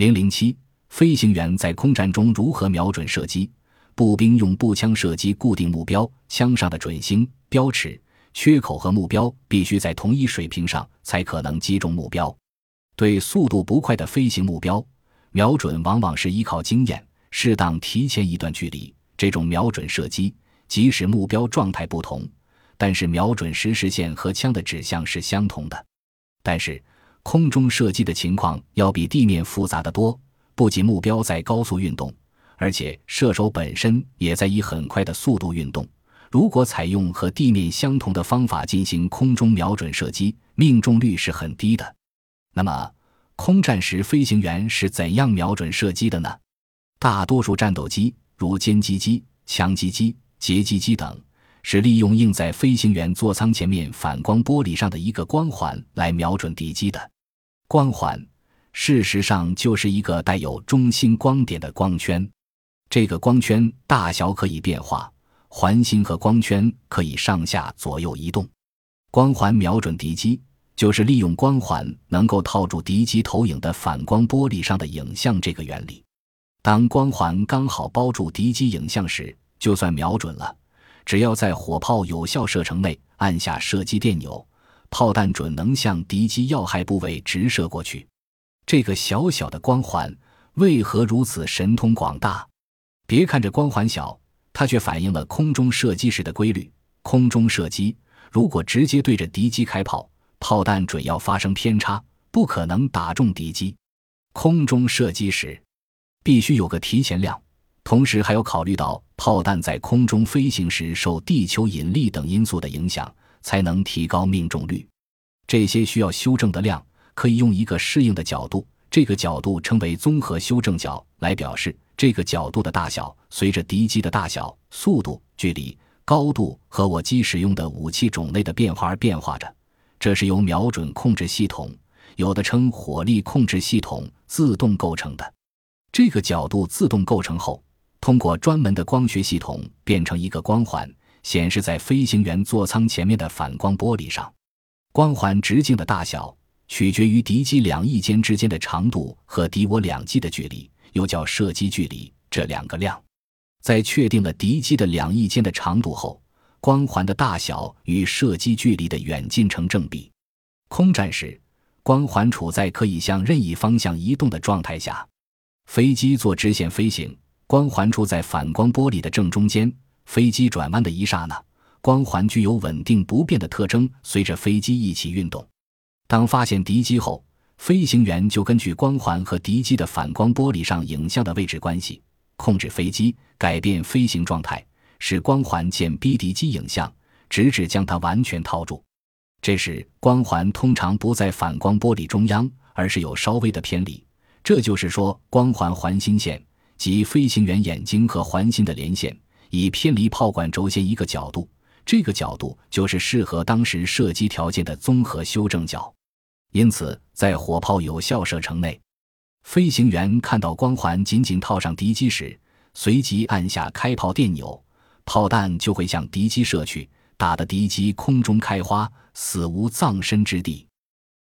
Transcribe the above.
零零七，飞行员在空战中如何瞄准射击？步兵用步枪射击固定目标，枪上的准星、标尺、缺口和目标必须在同一水平上，才可能击中目标。对速度不快的飞行目标，瞄准往往是依靠经验，适当提前一段距离。这种瞄准射击，即使目标状态不同，但是瞄准时视线和枪的指向是相同的。但是，空中射击的情况要比地面复杂的多，不仅目标在高速运动。而且射手本身也在以很快的速度运动。如果采用和地面相同的方法进行空中瞄准射击，命中率是很低的。那么，空战时飞行员是怎样瞄准射击的呢？大多数战斗机，如歼击机、强击机、截击机等，是利用映在飞行员座舱前面反光玻璃上的一个光环来瞄准敌机的。光环，事实上就是一个带有中心光点的光圈。这个光圈大小可以变化，环形和光圈可以上下左右移动。光环瞄准敌机，就是利用光环能够套住敌机投影的反光玻璃上的影像这个原理。当光环刚好包住敌机影像时，就算瞄准了。只要在火炮有效射程内按下射击电钮，炮弹准能向敌机要害部位直射过去。这个小小的光环为何如此神通广大？别看这光环小，它却反映了空中射击时的规律。空中射击如果直接对着敌机开炮，炮弹准要发生偏差，不可能打中敌机。空中射击时必须有个提前量，同时还要考虑到炮弹在空中飞行时受地球引力等因素的影响，才能提高命中率。这些需要修正的量，可以用一个适应的角度，这个角度称为综合修正角来表示。这个角度的大小随着敌机的大小、速度、距离、高度和我机使用的武器种类的变化而变化着。这是由瞄准控制系统，有的称火力控制系统自动构成的。这个角度自动构成后，通过专门的光学系统变成一个光环，显示在飞行员座舱前面的反光玻璃上。光环直径的大小取决于敌机两翼间之间的长度和敌我两机的距离。又叫射击距离，这两个量，在确定了敌机的两翼间的长度后，光环的大小与射击距离的远近成正比。空战时，光环处在可以向任意方向移动的状态下，飞机做直线飞行，光环处在反光玻璃的正中间。飞机转弯的一刹那，光环具有稳定不变的特征，随着飞机一起运动。当发现敌机后，飞行员就根据光环和敌机的反光玻璃上影像的位置关系，控制飞机改变飞行状态，使光环见逼敌机影像，直至将它完全套住。这时，光环通常不在反光玻璃中央，而是有稍微的偏离。这就是说，光环环心线即飞行员眼睛和环心的连线，以偏离炮管轴线一个角度，这个角度就是适合当时射击条件的综合修正角。因此，在火炮有效射程内，飞行员看到光环紧紧套上敌机时，随即按下开炮电钮，炮弹就会向敌机射去，打得敌机空中开花，死无葬身之地。